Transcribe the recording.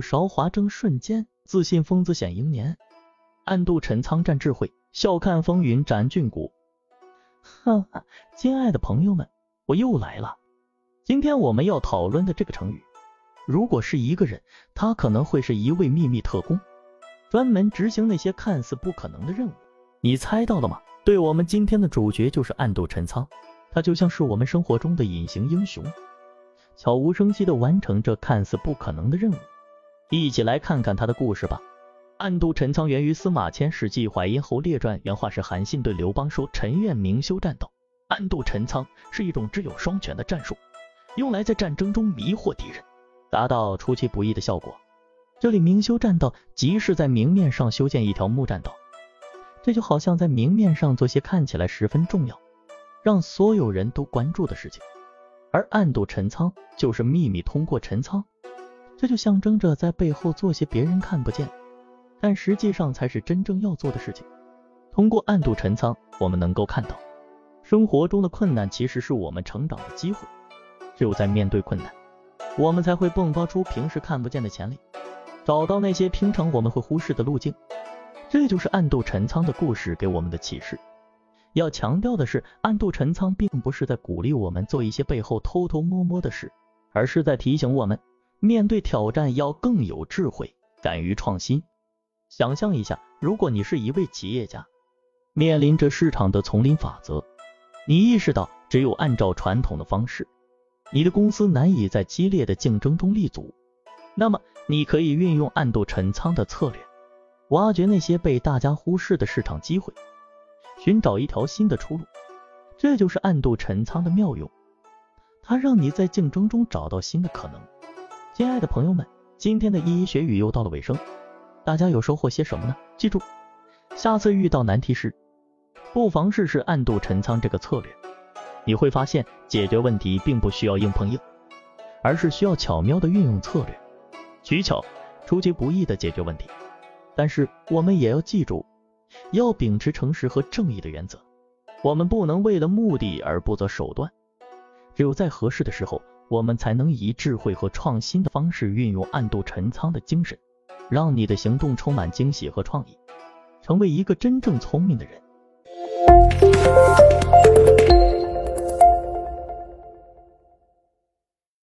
韶华正瞬间，自信疯子显英年。暗度陈仓战智慧，笑看风云斩俊骨。哈哈，亲爱的朋友们，我又来了。今天我们要讨论的这个成语，如果是一个人，他可能会是一位秘密特工，专门执行那些看似不可能的任务。你猜到了吗？对，我们今天的主角就是暗度陈仓，他就像是我们生活中的隐形英雄，悄无声息的完成这看似不可能的任务。一起来看看他的故事吧。暗度陈仓源于司马迁《史记淮阴侯列传》，原话是韩信对刘邦说：“臣愿明修栈道。”暗度陈仓是一种只有双全的战术，用来在战争中迷惑敌人，达到出其不意的效果。这里明修栈道，即是在明面上修建一条木栈道，这就好像在明面上做些看起来十分重要，让所有人都关注的事情。而暗度陈仓就是秘密通过陈仓，这就象征着在背后做些别人看不见。但实际上才是真正要做的事情。通过暗度陈仓，我们能够看到，生活中的困难其实是我们成长的机会。只有在面对困难，我们才会迸发出平时看不见的潜力，找到那些平常我们会忽视的路径。这就是暗度陈仓的故事给我们的启示。要强调的是，暗度陈仓并不是在鼓励我们做一些背后偷偷摸摸的事，而是在提醒我们，面对挑战要更有智慧，敢于创新。想象一下，如果你是一位企业家，面临着市场的丛林法则，你意识到只有按照传统的方式，你的公司难以在激烈的竞争中立足，那么你可以运用暗度陈仓的策略，挖掘那些被大家忽视的市场机会，寻找一条新的出路。这就是暗度陈仓的妙用，它让你在竞争中找到新的可能。亲爱的朋友们，今天的一一学语又到了尾声。大家有收获些什么呢？记住，下次遇到难题时，不妨试试暗度陈仓这个策略。你会发现，解决问题并不需要硬碰硬，而是需要巧妙的运用策略，取巧、出其不意的解决问题。但是我们也要记住，要秉持诚实和正义的原则。我们不能为了目的而不择手段。只有在合适的时候，我们才能以智慧和创新的方式运用暗度陈仓的精神。让你的行动充满惊喜和创意，成为一个真正聪明的人。